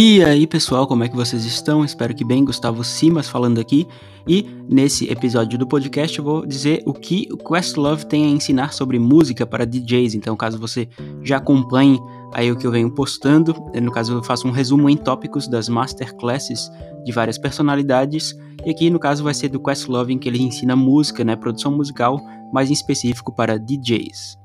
E aí, pessoal, como é que vocês estão? Espero que bem. Gustavo Simas falando aqui. E nesse episódio do podcast eu vou dizer o que o Questlove tem a ensinar sobre música para DJs. Então, caso você já acompanhe aí o que eu venho postando, no caso eu faço um resumo em tópicos das masterclasses de várias personalidades. E aqui, no caso, vai ser do Questlove em que ele ensina música, né, produção musical, mais em específico para DJs.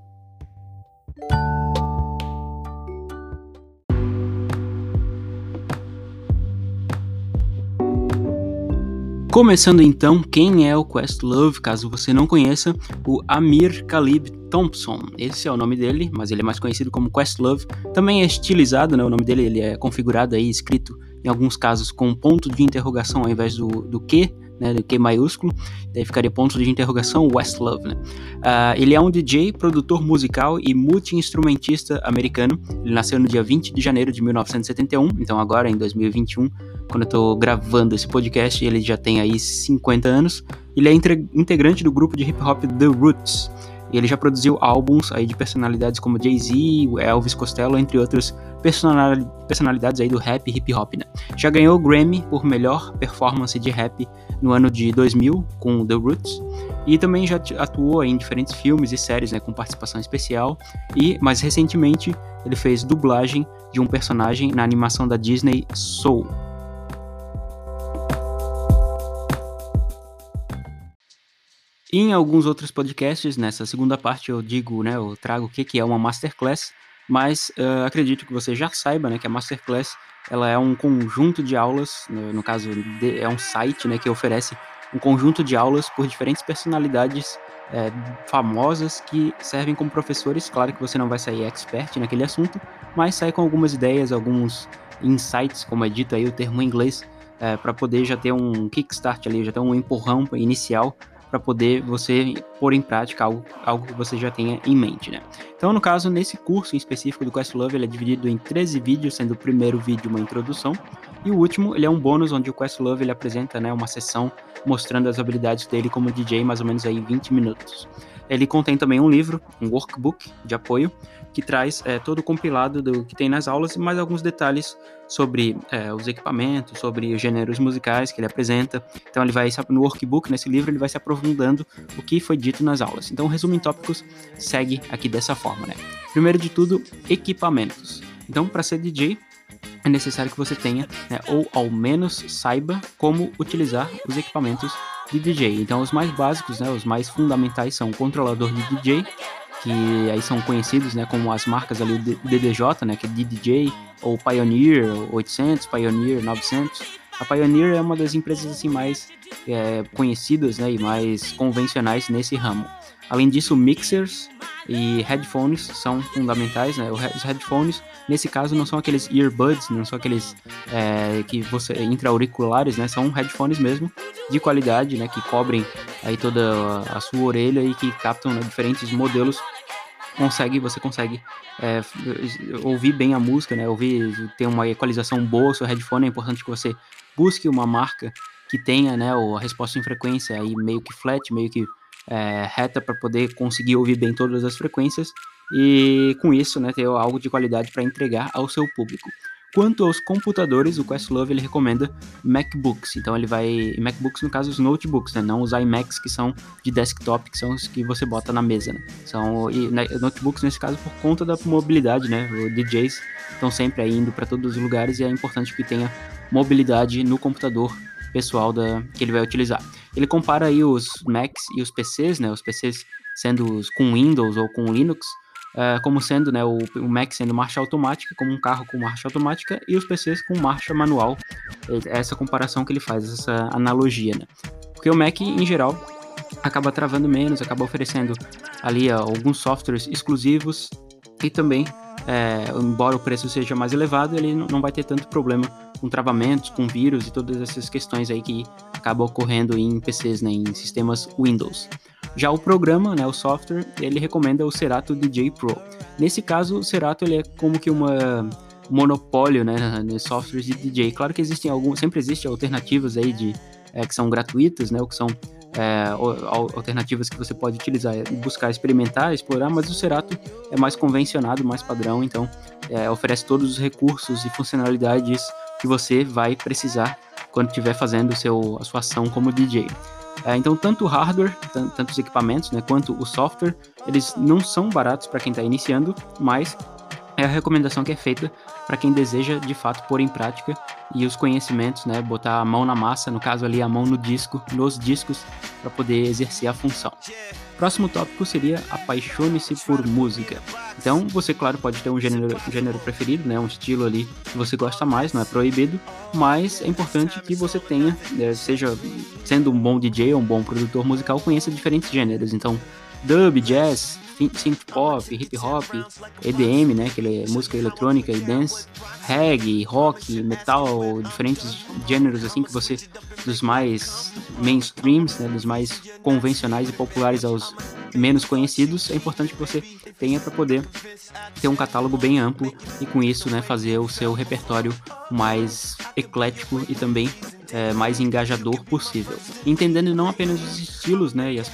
Começando então, quem é o Questlove, caso você não conheça, o Amir Khalib Thompson. Esse é o nome dele, mas ele é mais conhecido como Questlove. Também é estilizado, né? O nome dele ele é configurado aí, escrito em alguns casos com ponto de interrogação ao invés do, do Q, né, Q maiúsculo, daí ficaria ponto de interrogação Westlove, né? Uh, ele é um DJ, produtor musical e multi-instrumentista americano. Ele nasceu no dia 20 de janeiro de 1971, então agora em 2021, quando eu tô gravando esse podcast, ele já tem aí 50 anos. Ele é integrante do grupo de hip hop The Roots. E ele já produziu álbuns aí de personalidades como Jay-Z, Elvis Costello, entre outras personalidades aí do rap e hip hop, né? Já ganhou o Grammy por melhor performance de rap no ano de 2000 com The Roots e também já atuou em diferentes filmes e séries, né, com participação especial e mais recentemente ele fez dublagem de um personagem na animação da Disney Soul. Em alguns outros podcasts, nessa segunda parte, eu digo, né, eu trago o que, que é uma masterclass, mas uh, acredito que você já saiba, né, que a masterclass ela é um conjunto de aulas, no, no caso de, é um site, né, que oferece um conjunto de aulas por diferentes personalidades é, famosas que servem como professores. Claro que você não vai sair expert naquele assunto, mas sai com algumas ideias, alguns insights, como é dito aí o termo em inglês, é, para poder já ter um kickstart ali, já ter um empurrão inicial para poder você pôr em prática algo, algo que você já tenha em mente, né? Então, no caso, nesse curso em específico do Questlove, ele é dividido em 13 vídeos, sendo o primeiro vídeo uma introdução, e o último, ele é um bônus onde o Questlove ele apresenta, né, uma sessão mostrando as habilidades dele como DJ, mais ou menos aí 20 minutos. Ele contém também um livro, um workbook de apoio, que traz é, todo o compilado do que tem nas aulas e mais alguns detalhes sobre é, os equipamentos, sobre os gêneros musicais que ele apresenta. Então ele vai no workbook, nesse livro, ele vai se aprofundando o que foi dito nas aulas. Então o resumo em tópicos segue aqui dessa forma, né? Primeiro de tudo, equipamentos. Então para ser DJ é necessário que você tenha, né, ou ao menos saiba como utilizar os equipamentos de DJ. Então os mais básicos, né, os mais fundamentais são o controlador de DJ, que aí são conhecidos, né, como as marcas ali do DDJ, né, que é DDJ, ou Pioneer 800, Pioneer 900. A Pioneer é uma das empresas assim mais é, conhecidas, né, e mais convencionais nesse ramo. Além disso, mixers e headphones são fundamentais, né? Os headphones, nesse caso, não são aqueles earbuds, não são aqueles é, que você entra auriculares, né? São headphones mesmo de qualidade, né? Que cobrem aí toda a sua orelha e que captam né, diferentes modelos consegue, você consegue é, ouvir bem a música, né? Ouvir, ter uma equalização boa, seu headphone é importante que você busque uma marca que tenha, né, a resposta em frequência aí meio que flat, meio que é, reta para poder conseguir ouvir bem todas as frequências e com isso, né, ter algo de qualidade para entregar ao seu público. Quanto aos computadores, o Questlove ele recomenda MacBooks. Então ele vai MacBooks no caso os notebooks, né? Não os iMacs que são de desktop, que são os que você bota na mesa, né? São e, né, notebooks nesse caso por conta da mobilidade, né? Os DJs estão sempre indo para todos os lugares e é importante que tenha mobilidade no computador pessoal da que ele vai utilizar. Ele compara aí os Macs e os PCs, né? Os PCs sendo com Windows ou com Linux uh, como sendo né, o, o, Mac sendo marcha automática, como um carro com marcha automática, e os PCs com marcha manual. É essa comparação que ele faz, essa analogia. Né? Porque o Mac, em geral, acaba travando menos, acaba oferecendo ali uh, alguns softwares exclusivos e também, é, embora o preço seja mais elevado, ele não vai ter tanto problema com travamentos, com vírus e todas essas questões aí que acabam ocorrendo em PCs, né, em sistemas Windows. Já o programa, né, o software, ele recomenda o Serato DJ Pro. Nesse caso, o Serato ele é como que uma monopólio, né, nos softwares de DJ. Claro que existem alguns, sempre existem alternativas aí de é, que são gratuitas, né, ou que são é, alternativas que você pode utilizar, buscar experimentar, explorar, mas o Serato é mais convencionado, mais padrão, então é, oferece todos os recursos e funcionalidades que você vai precisar quando estiver fazendo seu, a sua ação como DJ. É, então, tanto o hardware, tanto os equipamentos, né, quanto o software, eles não são baratos para quem está iniciando, mas é a recomendação que é feita para quem deseja de fato pôr em prática e os conhecimentos, né, botar a mão na massa, no caso ali a mão no disco, nos discos, para poder exercer a função. Próximo tópico seria apaixone-se por música. Então, você, claro, pode ter um gênero, um gênero preferido, né, um estilo ali que você gosta mais, não é proibido, mas é importante que você tenha, né, seja sendo um bom DJ ou um bom produtor musical, conheça diferentes gêneros. Então, dub, jazz, synth pop, hip hop, EDM, né, que é música eletrônica e dance, reggae, rock, metal, diferentes gêneros assim que você dos mais mainstreams, né, dos mais convencionais e populares aos menos conhecidos, é importante que você tenha para poder ter um catálogo bem amplo e com isso, né, fazer o seu repertório mais eclético e também é, mais engajador possível. Entendendo não apenas os estilos, né, e as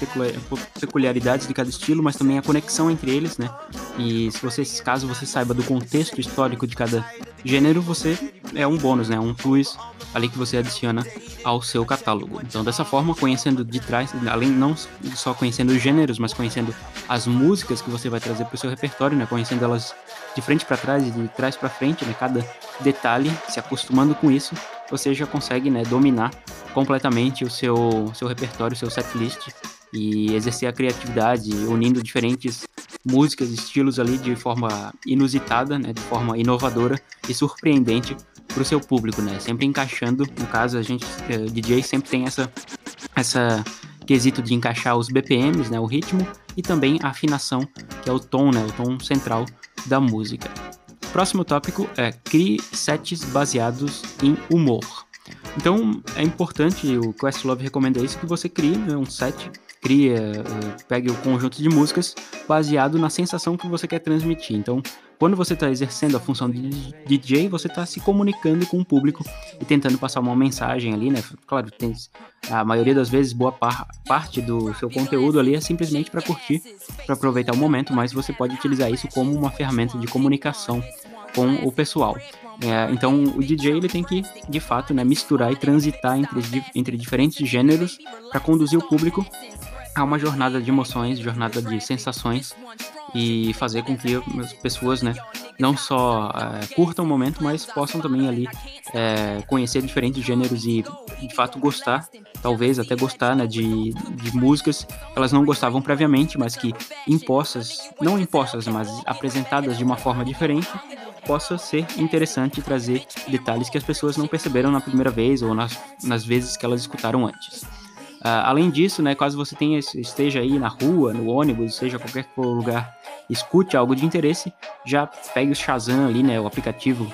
peculiaridades de cada estilo, mas também a conexão entre eles, né. E se você, caso você saiba do contexto histórico de cada gênero, você é um bônus, né, um plus ali que você adiciona ao seu catálogo. Então, dessa forma, conhecendo de trás, além não só conhecendo os gêneros, mas conhecendo as músicas que você vai trazer para o seu repertório, né, conhecendo elas de frente para trás e de trás para frente, né, cada detalhe, se acostumando com isso, você já consegue né, dominar completamente o seu, seu repertório, o seu setlist e exercer a criatividade, unindo diferentes músicas, estilos ali de forma inusitada, né, de forma inovadora e surpreendente para o seu público, né? Sempre encaixando, no caso a gente eh, DJ sempre tem essa essa quesito de encaixar os BPMs, né, o ritmo e também a afinação, que é o tom, né, o tom central da música. Próximo tópico é crie sets baseados em humor. Então é importante, o Questlove recomenda isso, que você crie né, um set, crie, uh, pegue o conjunto de músicas baseado na sensação que você quer transmitir. Então, quando você está exercendo a função de DJ, você está se comunicando com o público e tentando passar uma mensagem ali, né? Claro, tem, a maioria das vezes, boa par, parte do seu conteúdo ali é simplesmente para curtir, para aproveitar o momento, mas você pode utilizar isso como uma ferramenta de comunicação com o pessoal. É, então o DJ ele tem que de fato né, misturar e transitar entre, entre diferentes gêneros para conduzir o público a uma jornada de emoções, jornada de sensações e fazer com que as pessoas, né, não só é, curtam o momento, mas possam também ali é, conhecer diferentes gêneros e de fato gostar, talvez até gostar, né, de, de músicas que elas não gostavam previamente, mas que impostas, não impostas, mas apresentadas de uma forma diferente, possa ser interessante trazer detalhes que as pessoas não perceberam na primeira vez ou nas, nas vezes que elas escutaram antes. Uh, além disso, né, caso você tenha, esteja aí na rua, no ônibus, seja qualquer lugar, escute algo de interesse, já pegue o Shazam ali, né, o aplicativo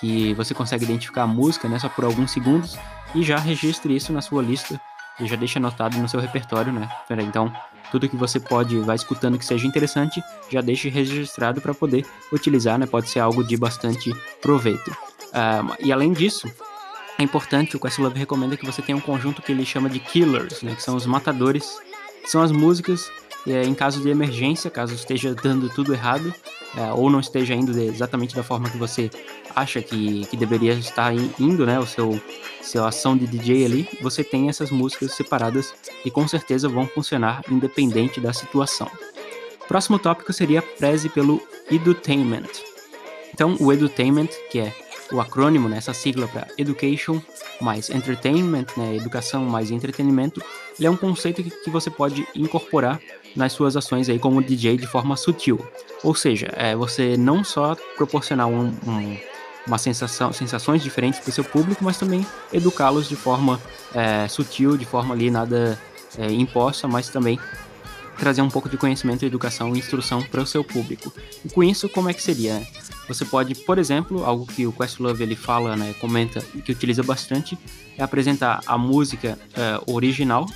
que você consegue identificar a música, né, só por alguns segundos, e já registre isso na sua lista e já deixa anotado no seu repertório, né? Então, tudo que você pode vai escutando que seja interessante, já deixe registrado para poder utilizar, né? Pode ser algo de bastante proveito. Uh, e além disso, é importante, o Questlove recomenda que você tenha um conjunto que ele chama de killers, né, que são os matadores, que são as músicas é, em caso de emergência, caso esteja dando tudo errado, é, ou não esteja indo exatamente da forma que você acha que, que deveria estar indo, né, o seu, seu ação de DJ ali, você tem essas músicas separadas e com certeza vão funcionar independente da situação. Próximo tópico seria preze pelo edutainment. Então, o edutainment, que é o acrônimo, né, essa sigla para Education mais Entertainment, né, educação mais entretenimento, ele é um conceito que, que você pode incorporar nas suas ações aí como DJ de forma sutil. Ou seja, é você não só proporcionar um, um, uma sensação, sensações diferentes para o seu público, mas também educá-los de forma é, sutil, de forma ali nada é, imposta, mas também trazer um pouco de conhecimento, educação e instrução para o seu público. E com isso, como é que seria? Você pode, por exemplo, algo que o Questlove ele fala, né, comenta, que utiliza bastante, é apresentar a música uh, original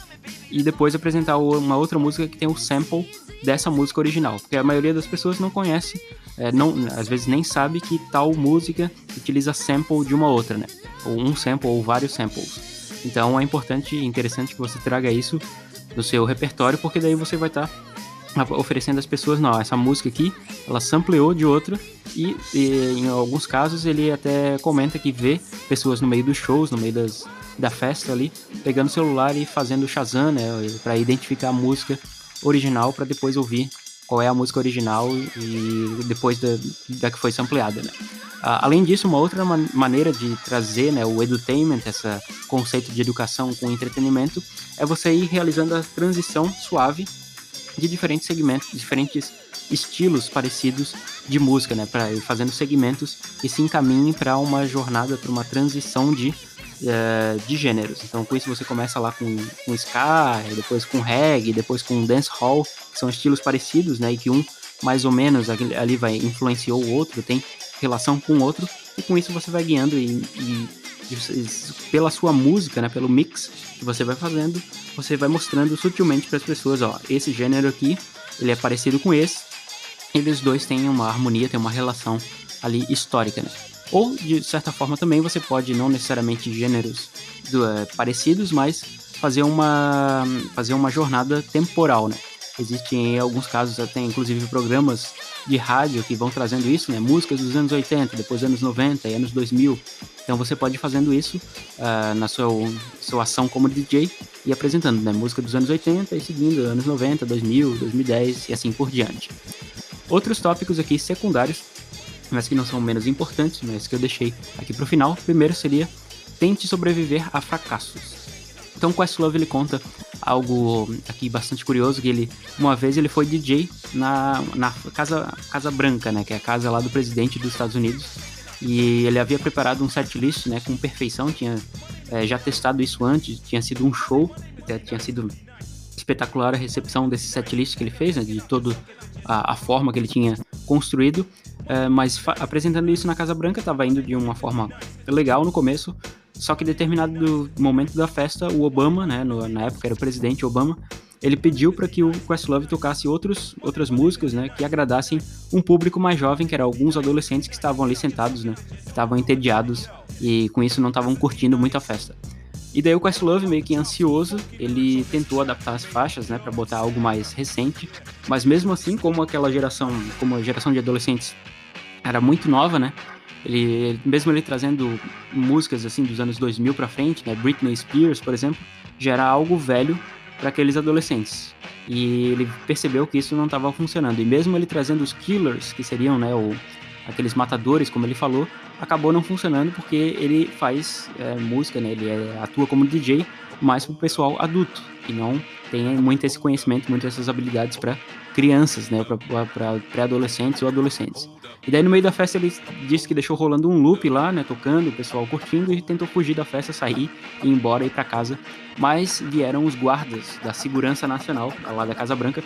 e depois apresentar uma outra música que tem o sample dessa música original, porque a maioria das pessoas não conhece, é, não, às vezes nem sabe que tal música utiliza sample de uma outra, né? Ou um sample ou vários samples. Então é importante e interessante que você traga isso do seu repertório, porque daí você vai estar tá oferecendo às pessoas, não, essa música aqui, ela sampleou de outra e, e, em alguns casos ele até comenta que vê pessoas no meio dos shows, no meio das, da festa ali, pegando o celular e fazendo Shazam, né, para identificar a música original para depois ouvir qual é a música original e depois da, da que foi sampleada, né. além disso, uma outra man maneira de trazer né, o edutainment, esse conceito de educação com entretenimento, é você ir realizando a transição suave de diferentes segmentos, diferentes estilos parecidos de música, né, para ir fazendo segmentos que se encaminhem para uma jornada, para uma transição de uh, de gêneros. Então, com isso você começa lá com, com ska, depois com reggae, depois com dancehall, que são estilos parecidos, né, e que um mais ou menos ali vai influenciou o outro, tem relação com o outro, e com isso você vai guiando e, e, e pela sua música, né, pelo mix que você vai fazendo, você vai mostrando sutilmente para as pessoas, ó, esse gênero aqui, ele é parecido com esse, eles dois têm uma harmonia, tem uma relação ali histórica, né? Ou, de certa forma, também você pode, não necessariamente gêneros do, é, parecidos, mas fazer uma, fazer uma jornada temporal, né? Existem, em alguns casos, até inclusive programas de rádio que vão trazendo isso, né? Músicas dos anos 80, depois anos 90 e anos 2000. Então você pode ir fazendo isso uh, na sua, sua ação como DJ e apresentando, né? Música dos anos 80 e seguindo anos 90, 2000, 2010 e assim por diante. Outros tópicos aqui secundários mas que não são menos importantes, mas que eu deixei aqui para o final. Primeiro seria tente sobreviver a fracassos. Então, Questlove ele conta algo aqui bastante curioso que ele uma vez ele foi DJ na, na casa Casa Branca, né, que é a casa lá do presidente dos Estados Unidos, e ele havia preparado um setlist, né, com perfeição, tinha é, já testado isso antes, tinha sido um show, tinha sido espetacular a recepção desse setlist que ele fez, né, de toda a forma que ele tinha construído é, mas apresentando isso na Casa Branca estava indo de uma forma legal no começo, só que em determinado momento da festa, o Obama, né, no, na época era o presidente Obama, ele pediu para que o Questlove tocasse outros, outras músicas, né, que agradassem um público mais jovem, que eram alguns adolescentes que estavam ali sentados, né, estavam entediados e com isso não estavam curtindo muito a festa. E daí o Questlove, meio que ansioso, ele tentou adaptar as faixas, né, para botar algo mais recente, mas mesmo assim, como aquela geração, como a geração de adolescentes era muito nova, né? Ele, mesmo ele trazendo músicas assim dos anos 2000 para frente, né, Britney Spears, por exemplo, já era algo velho para aqueles adolescentes. E ele percebeu que isso não estava funcionando. E mesmo ele trazendo os killers, que seriam, né, o, aqueles matadores, como ele falou, acabou não funcionando porque ele faz é, música, né, ele é, atua como DJ mais para o pessoal adulto, que não tem muito esse conhecimento, muitas essas habilidades para crianças, né, para pré-adolescentes ou adolescentes. E daí no meio da festa ele disse que deixou rolando um loop lá, né, tocando, o pessoal curtindo e tentou fugir da festa, sair e ir embora e ir para casa. Mas vieram os guardas da Segurança Nacional, lá da Casa Branca,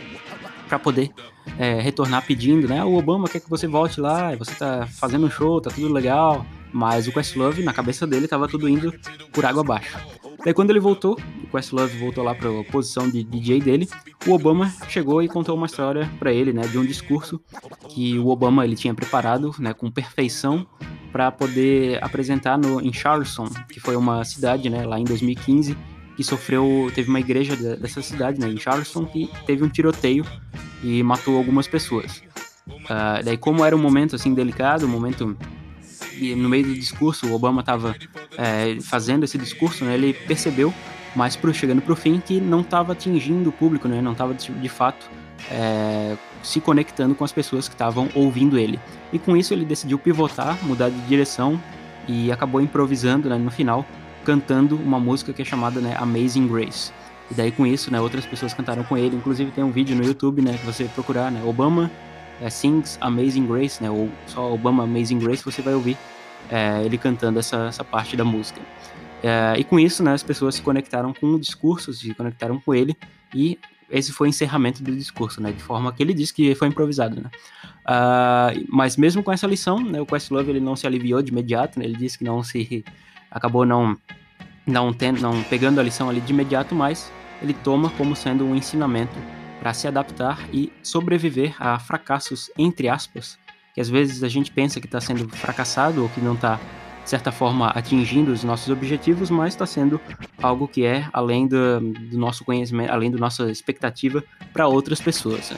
para poder é, retornar pedindo, né, o Obama quer que você volte lá, você tá fazendo um show, tá tudo legal. Mas o Questlove, na cabeça dele, tava tudo indo por água abaixo. Daí quando ele voltou, o Questlove voltou lá para a posição de DJ dele, o Obama chegou e contou uma história para ele, né, de um discurso que o Obama ele tinha preparado, né, com perfeição para poder apresentar no em Charleston, que foi uma cidade, né, lá em 2015, que sofreu, teve uma igreja dessa cidade, né, em Charleston, que teve um tiroteio e matou algumas pessoas. Uh, daí como era um momento assim delicado, um momento e no meio do discurso, o Obama estava é, fazendo esse discurso, né, ele percebeu, mas pro, chegando para o fim, que não estava atingindo o público, né, não estava de, de, fato é, se conectando com as pessoas que estavam ouvindo ele. E com isso ele decidiu pivotar, mudar de direção e acabou improvisando né, no final, cantando uma música que é chamada né, Amazing Grace. E daí com isso, né, outras pessoas cantaram com ele, inclusive tem um vídeo no YouTube, né, que você procurar, né, Obama é, Sings Amazing Grace, né, ou só Obama Amazing Grace, você vai ouvir é, ele cantando essa, essa parte da música. É, e com isso, né, as pessoas se conectaram com o discurso, se conectaram com ele, e esse foi o encerramento do discurso, né, de forma que ele disse que foi improvisado. Né. Uh, mas mesmo com essa lição, né, o Questlove ele não se aliviou de imediato, né, ele disse que não se acabou não não, tendo, não pegando a lição ali de imediato, mas ele toma como sendo um ensinamento para se adaptar e sobreviver a fracassos, entre aspas, que às vezes a gente pensa que está sendo fracassado ou que não está, de certa forma, atingindo os nossos objetivos, mas está sendo algo que é além do, do, nosso conhecimento, além da nossa expectativa para outras pessoas.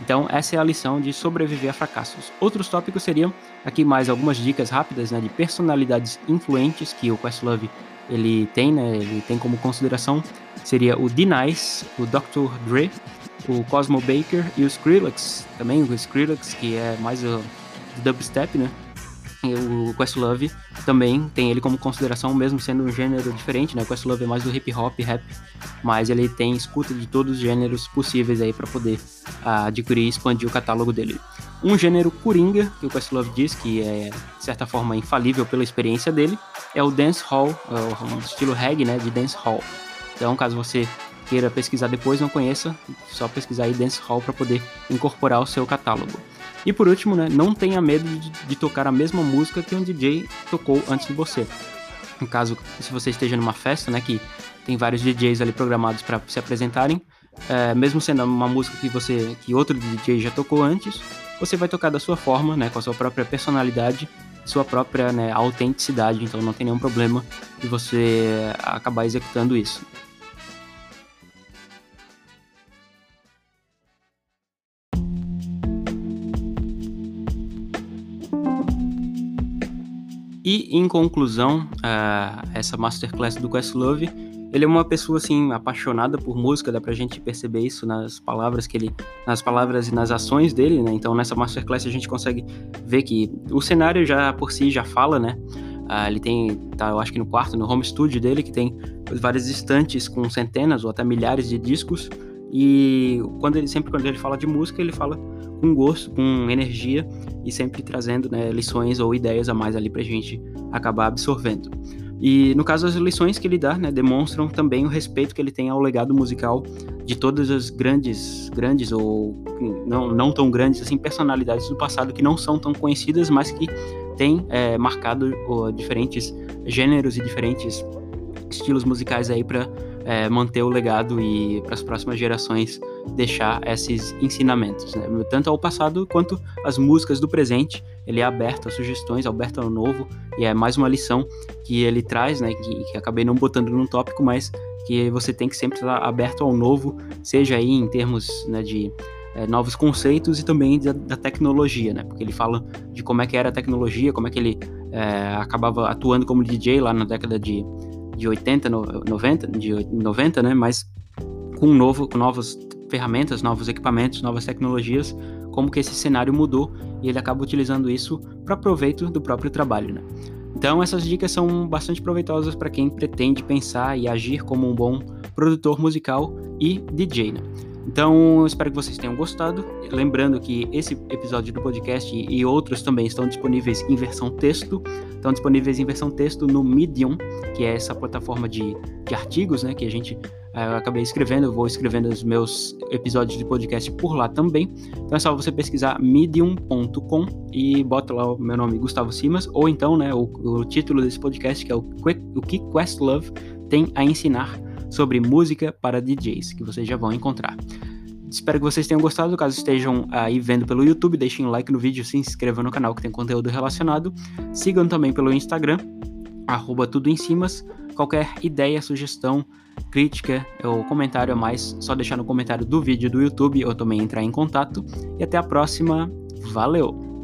Então, essa é a lição de sobreviver a fracassos. Outros tópicos seriam aqui mais algumas dicas rápidas né, de personalidades influentes que o Questlove ele tem, né, ele tem como consideração. Seria o D-Nice, o Dr. Dre, o Cosmo Baker e o Skrillex, também o Skrillex, que é mais o dubstep, né? E o Questlove também tem ele como consideração, mesmo sendo um gênero diferente, né? O Questlove é mais do hip hop, rap, mas ele tem escuta de todos os gêneros possíveis aí para poder uh, adquirir e expandir o catálogo dele. Um gênero coringa, que o Questlove diz que é, de certa forma, infalível pela experiência dele, é o dance hall, é um estilo reggae, né, de dance hall. Então, caso você queira pesquisar depois, não conheça, só pesquisar aí dance hall para poder incorporar ao seu catálogo. E por último, né, não tenha medo de, de, tocar a mesma música que um DJ tocou antes de você. No caso, se você esteja numa festa, né, que tem vários DJs ali programados para se apresentarem, é, mesmo sendo uma música que você, que outro DJ já tocou antes, você vai tocar da sua forma, né, com a sua própria personalidade, sua própria né, autenticidade. Então não tem nenhum problema de você acabar executando isso. E em conclusão, uh, essa masterclass do Questlove, ele é uma pessoa assim apaixonada por música, dá pra gente perceber isso nas palavras que ele, nas palavras e nas ações dele, né? Então nessa masterclass a gente consegue ver que o cenário já por si já fala, né? Uh, ele tem, tá, eu acho que no quarto, no home studio dele, que tem várias estantes com centenas ou até milhares de discos. E quando ele sempre quando ele fala de música, ele fala com gosto, com energia e sempre trazendo né, lições ou ideias a mais ali para a gente acabar absorvendo. E no caso, as lições que ele dá né, demonstram também o respeito que ele tem ao legado musical de todas as grandes, grandes ou não, não tão grandes assim personalidades do passado que não são tão conhecidas, mas que têm é, marcado diferentes gêneros e diferentes estilos musicais aí para é, manter o legado e para as próximas gerações deixar esses ensinamentos, né? tanto ao passado quanto as músicas do presente. Ele é aberto a sugestões, aberto ao novo e é mais uma lição que ele traz, né? Que, que acabei não botando num tópico, mas que você tem que sempre estar aberto ao novo, seja aí em termos né, de é, novos conceitos e também da, da, tecnologia, né? Porque ele fala de como é que era a tecnologia, como é que ele é, acabava atuando como DJ lá na década de de 80, 90, de 90, né? Mas com novo, com novas ferramentas, novos equipamentos, novas tecnologias, como que esse cenário mudou e ele acaba utilizando isso para proveito do próprio trabalho, né? Então essas dicas são bastante proveitosas para quem pretende pensar e agir como um bom produtor musical e DJ, né? Então, espero que vocês tenham gostado. Lembrando que esse episódio do podcast e outros também estão disponíveis em versão texto. Estão disponíveis em versão texto no Medium, que é essa plataforma de, de artigos, né? Que a gente uh, acabei escrevendo. Eu vou escrevendo os meus episódios de podcast por lá também. Então é só você pesquisar medium.com e bota lá o meu nome, Gustavo Simas, ou então, né, o, o título desse podcast, que é o, o que Questlove tem a ensinar sobre música para DJs, que vocês já vão encontrar. Espero que vocês tenham gostado. Caso estejam aí vendo pelo YouTube, deixem um like no vídeo, se inscrevam no canal que tem conteúdo relacionado. Sigam também pelo Instagram, arroba tudo em cimas. Qualquer ideia, sugestão, crítica ou comentário a mais, só deixar no comentário do vídeo do YouTube ou também entrar em contato. E até a próxima. Valeu!